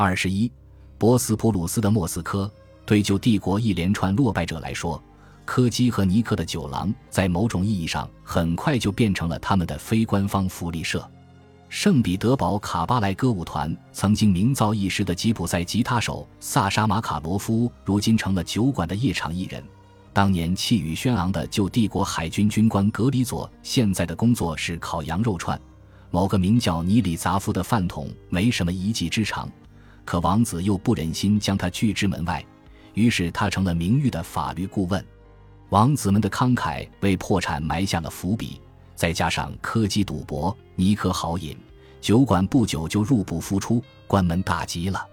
二十一，博斯普鲁斯的莫斯科，对旧帝国一连串落败者来说，柯基和尼克的酒廊在某种意义上很快就变成了他们的非官方福利社。圣彼得堡卡巴莱歌舞团曾经名噪一时的吉普赛吉他手萨沙马卡罗夫，如今成了酒馆的夜场艺人。当年气宇轩昂的旧帝国海军军官格里佐，现在的工作是烤羊肉串。某个名叫尼里扎夫的饭桶没什么一技之长。可王子又不忍心将他拒之门外，于是他成了名誉的法律顾问。王子们的慷慨为破产埋下了伏笔，再加上科技赌博、尼克豪饮，酒馆不久就入不敷出，关门大吉了。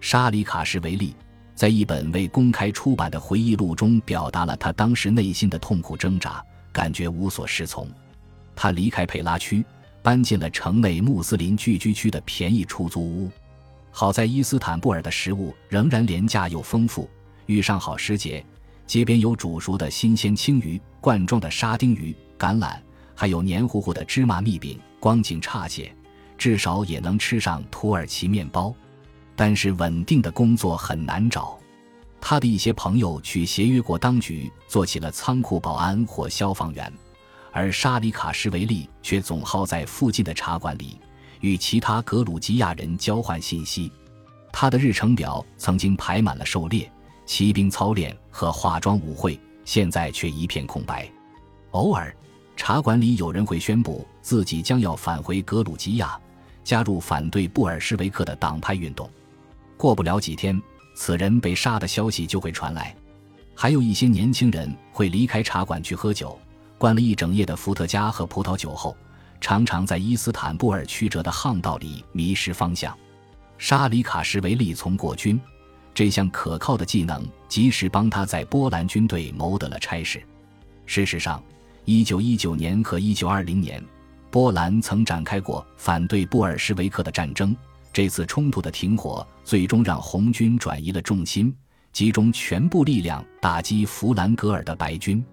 沙里卡什维利在一本未公开出版的回忆录中表达了他当时内心的痛苦挣扎，感觉无所适从。他离开佩拉区，搬进了城内穆斯林聚居区的便宜出租屋。好在伊斯坦布尔的食物仍然廉价又丰富，遇上好时节，街边有煮熟的新鲜青鱼、罐装的沙丁鱼、橄榄，还有黏糊糊的芝麻蜜饼，光景差些，至少也能吃上土耳其面包。但是稳定的工作很难找，他的一些朋友去协约国当局做起了仓库保安或消防员，而沙里卡什维利却总耗在附近的茶馆里。与其他格鲁吉亚人交换信息，他的日程表曾经排满了狩猎、骑兵操练和化妆舞会，现在却一片空白。偶尔，茶馆里有人会宣布自己将要返回格鲁吉亚，加入反对布尔什维克的党派运动。过不了几天，此人被杀的消息就会传来。还有一些年轻人会离开茶馆去喝酒，灌了一整夜的伏特加和葡萄酒后。常常在伊斯坦布尔曲折的巷道里迷失方向。沙里卡什维利从国军，这项可靠的技能及时帮他在波兰军队谋得了差事。事实上，1919年和1920年，波兰曾展开过反对布尔什维克的战争。这次冲突的停火最终让红军转移了重心，集中全部力量打击弗兰格尔的白军。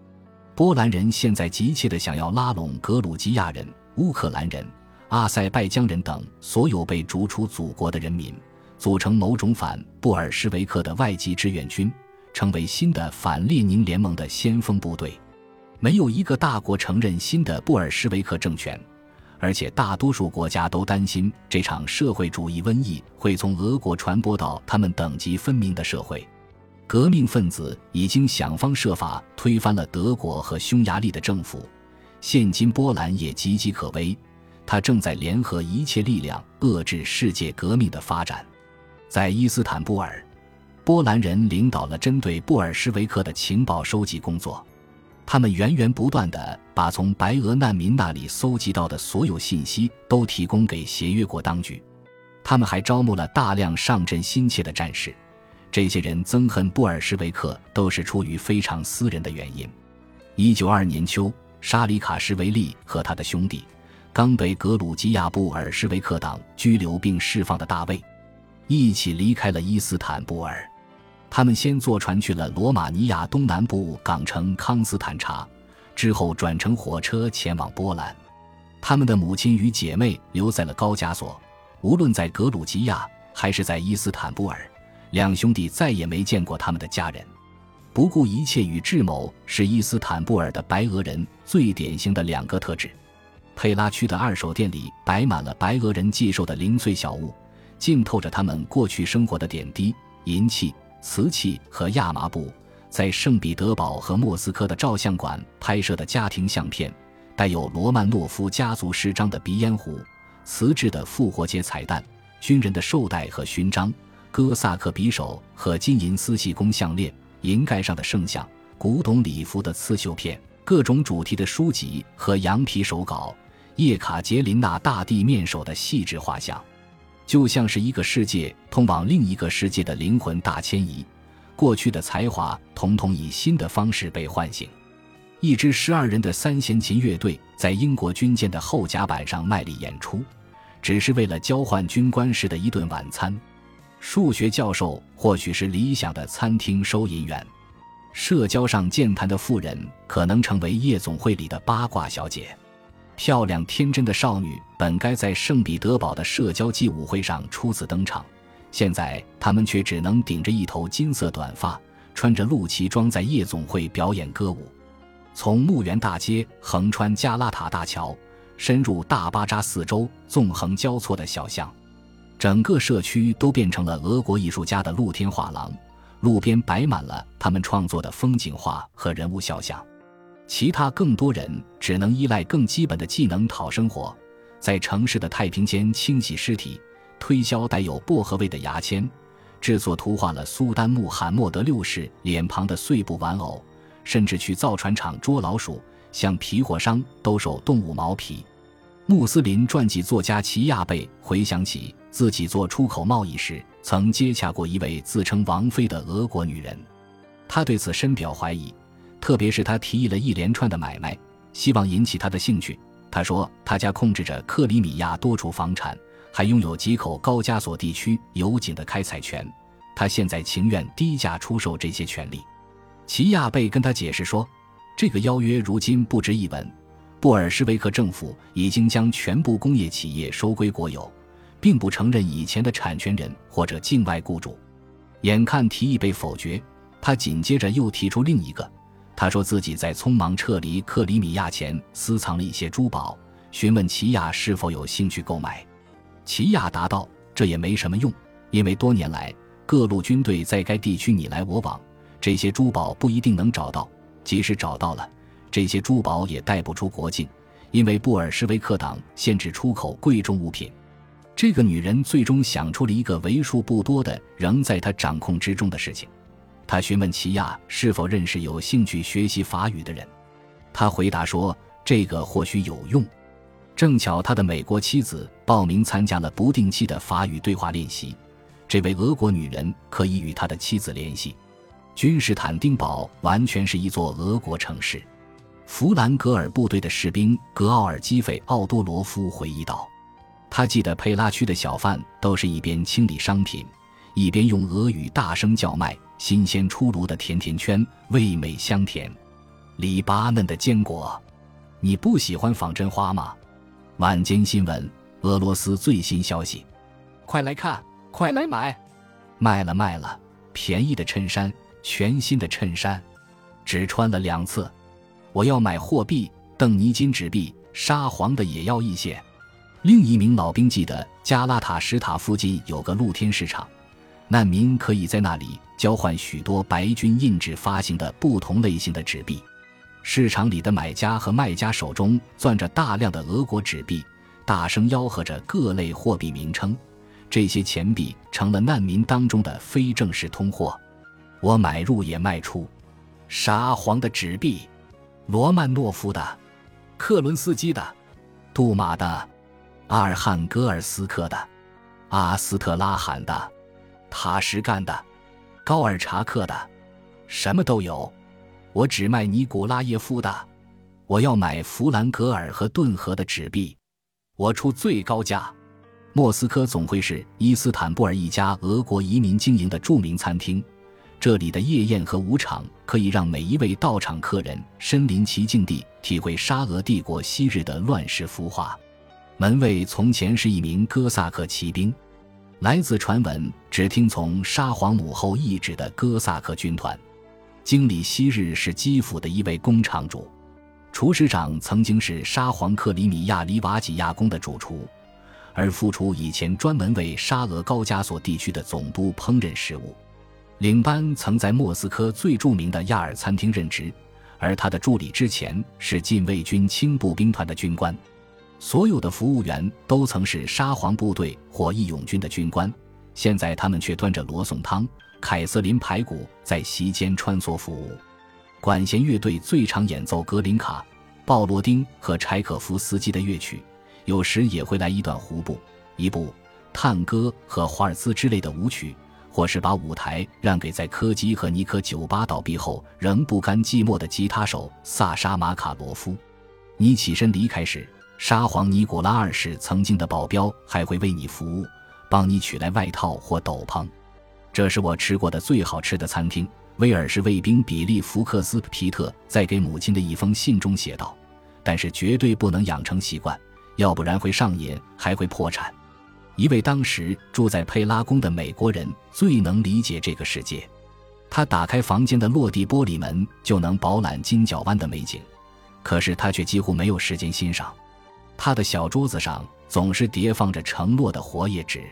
波兰人现在急切地想要拉拢格鲁吉亚人。乌克兰人、阿塞拜疆人等所有被逐出祖国的人民，组成某种反布尔什维克的外籍志愿军，成为新的反列宁联盟的先锋部队。没有一个大国承认新的布尔什维克政权，而且大多数国家都担心这场社会主义瘟疫会从俄国传播到他们等级分明的社会。革命分子已经想方设法推翻了德国和匈牙利的政府。现今波兰也岌岌可危，他正在联合一切力量遏制世界革命的发展。在伊斯坦布尔，波兰人领导了针对布尔什维克的情报收集工作，他们源源不断地把从白俄难民那里搜集到的所有信息都提供给协约国当局。他们还招募了大量上阵心切的战士，这些人憎恨布尔什维克都是出于非常私人的原因。一九二年秋。沙里卡什维利和他的兄弟，刚被格鲁吉亚布尔什维克党拘留并释放的大卫，一起离开了伊斯坦布尔。他们先坐船去了罗马尼亚东南部港城康斯坦察，之后转乘火车前往波兰。他们的母亲与姐妹留在了高加索。无论在格鲁吉亚还是在伊斯坦布尔，两兄弟再也没见过他们的家人。不顾一切与智谋是伊斯坦布尔的白俄人最典型的两个特质。佩拉区的二手店里摆满了白俄人寄售的零碎小物，浸透着他们过去生活的点滴：银器、瓷器和亚麻布。在圣彼得堡和莫斯科的照相馆拍摄的家庭相片，带有罗曼诺夫家族诗章的鼻烟壶、瓷质的复活节彩蛋、军人的绶带和勋章、哥萨克匕首和金银丝细工项链。银盖上的圣像、古董礼服的刺绣片、各种主题的书籍和羊皮手稿、叶卡捷琳娜大帝面首的细致画像，就像是一个世界通往另一个世界的灵魂大迁移。过去的才华统统以新的方式被唤醒。一支十二人的三弦琴乐队在英国军舰的后甲板上卖力演出，只是为了交换军官时的一顿晚餐。数学教授或许是理想的餐厅收银员，社交上健谈的妇人可能成为夜总会里的八卦小姐，漂亮天真的少女本该在圣彼得堡的社交季舞会上初次登场，现在他们却只能顶着一头金色短发，穿着露脐装在夜总会表演歌舞。从墓园大街横穿加拉塔大桥，深入大巴扎四周纵横交错的小巷，整个社区都变成了俄国艺术家的露天画廊。路边摆满了他们创作的风景画和人物肖像，其他更多人只能依赖更基本的技能讨生活，在城市的太平间清洗尸体，推销带有薄荷味的牙签，制作图画了苏丹穆罕默德六世脸庞的碎布玩偶，甚至去造船厂捉老鼠，向皮货商兜售动物毛皮。穆斯林传记作家齐亚贝回想起自己做出口贸易时。曾接洽过一位自称王妃的俄国女人，他对此深表怀疑，特别是他提议了一连串的买卖，希望引起他的兴趣。他说，他家控制着克里米亚多处房产，还拥有几口高加索地区油井的开采权，他现在情愿低价出售这些权利。齐亚贝跟他解释说，这个邀约如今不值一文，布尔什维克政府已经将全部工业企业收归国有。并不承认以前的产权人或者境外雇主。眼看提议被否决，他紧接着又提出另一个。他说自己在匆忙撤离克里米亚前私藏了一些珠宝，询问齐亚是否有兴趣购买。齐亚答道：“这也没什么用，因为多年来各路军队在该地区你来我往，这些珠宝不一定能找到。即使找到了，这些珠宝也带不出国境，因为布尔什维克党限制出口贵重物品。”这个女人最终想出了一个为数不多的仍在她掌控之中的事情。她询问齐亚是否认识有兴趣学习法语的人。他回答说：“这个或许有用。”正巧他的美国妻子报名参加了不定期的法语对话练习。这位俄国女人可以与他的妻子联系。君士坦丁堡完全是一座俄国城市。弗兰格尔部队的士兵格奥尔基费奥多罗夫回忆道。他记得佩拉区的小贩都是一边清理商品，一边用俄语大声叫卖新鲜出炉的甜甜圈，味美香甜，里巴嫩的坚果。你不喜欢仿真花吗？晚间新闻，俄罗斯最新消息，快来看，快来买！卖了卖了，便宜的衬衫，全新的衬衫，只穿了两次。我要买货币，邓尼金纸币，沙皇的也要一些。另一名老兵记得，加拉塔什塔附近有个露天市场，难民可以在那里交换许多白军印制发行的不同类型的纸币。市场里的买家和卖家手中攥着大量的俄国纸币，大声吆喝着各类货币名称。这些钱币成了难民当中的非正式通货。我买入也卖出，沙皇的纸币，罗曼诺夫的，克伦斯基的，杜马的。阿尔汉戈尔斯克的，阿斯特拉罕的，塔什干的，高尔察克的，什么都有。我只卖尼古拉耶夫的，我要买弗兰格尔和顿河的纸币，我出最高价。莫斯科总会是伊斯坦布尔一家俄国移民经营的著名餐厅，这里的夜宴和舞场可以让每一位到场客人身临其境地体会沙俄帝国昔日的乱世浮华。门卫从前是一名哥萨克骑兵，来自传闻只听从沙皇母后懿旨的哥萨克军团。经理昔日是基辅的一位工厂主，厨师长曾经是沙皇克里米亚里瓦几亚宫的主厨，而副厨以前专门为沙俄高加索地区的总督烹饪食物。领班曾在莫斯科最著名的亚尔餐厅任职，而他的助理之前是禁卫军轻步兵团的军官。所有的服务员都曾是沙皇部队或义勇军的军官，现在他们却端着罗宋汤、凯瑟琳排骨在席间穿梭服务。管弦乐队最常演奏格林卡、鲍罗丁和柴可夫斯基的乐曲，有时也会来一段胡步、一部探戈和华尔兹之类的舞曲，或是把舞台让给在柯基和尼科酒吧倒闭后仍不甘寂寞的吉他手萨沙马卡罗夫。你起身离开时。沙皇尼古拉二世曾经的保镖还会为你服务，帮你取来外套或斗篷。这是我吃过的最好吃的餐厅。威尔士卫兵比利·福克斯皮特在给母亲的一封信中写道：“但是绝对不能养成习惯，要不然会上瘾，还会破产。”一位当时住在佩拉宫的美国人最能理解这个世界。他打开房间的落地玻璃门，就能饱览金角湾的美景。可是他却几乎没有时间欣赏。他的小桌子上总是叠放着承诺的活页纸，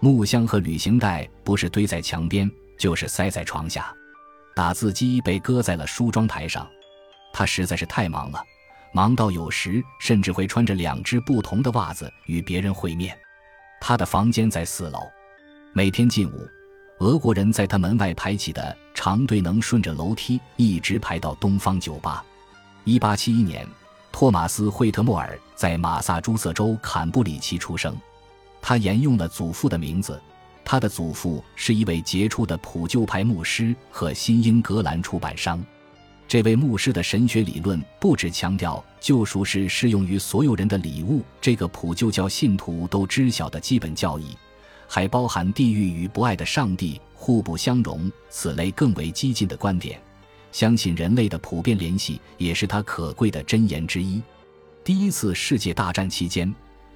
木箱和旅行袋不是堆在墙边，就是塞在床下。打字机被搁在了梳妆台上。他实在是太忙了，忙到有时甚至会穿着两只不同的袜子与别人会面。他的房间在四楼，每天进午。俄国人在他门外排起的长队能顺着楼梯一直排到东方酒吧。一八七一年，托马斯·惠特莫尔在马萨诸塞州坎布里奇出生。他沿用了祖父的名字。他的祖父是一位杰出的普救派牧师和新英格兰出版商。这位牧师的神学理论不只强调救赎是适用于所有人的礼物，这个普救教信徒都知晓的基本教义。还包含地狱与不爱的上帝互不相容，此类更为激进的观点。相信人类的普遍联系也是他可贵的箴言之一。第一次世界大战期间，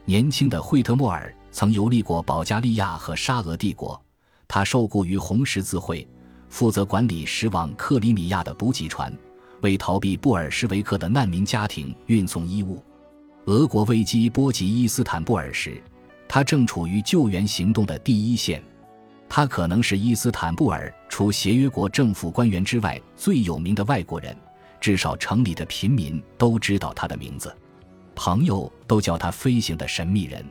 年轻的惠特莫尔曾游历过保加利亚和沙俄帝国。他受雇于红十字会，负责管理驶往克里米亚的补给船，为逃避布尔什维克的难民家庭运送衣物。俄国危机波及伊斯坦布尔时。他正处于救援行动的第一线，他可能是伊斯坦布尔除协约国政府官员之外最有名的外国人，至少城里的平民都知道他的名字，朋友都叫他“飞行的神秘人”。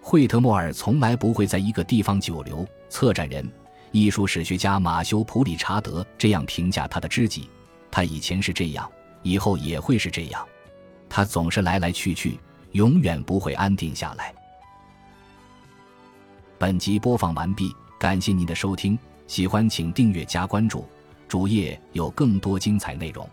惠特莫尔从来不会在一个地方久留。策展人、艺术史学家马修·普里查德这样评价他的知己：他以前是这样，以后也会是这样。他总是来来去去，永远不会安定下来。本集播放完毕，感谢您的收听，喜欢请订阅加关注，主页有更多精彩内容。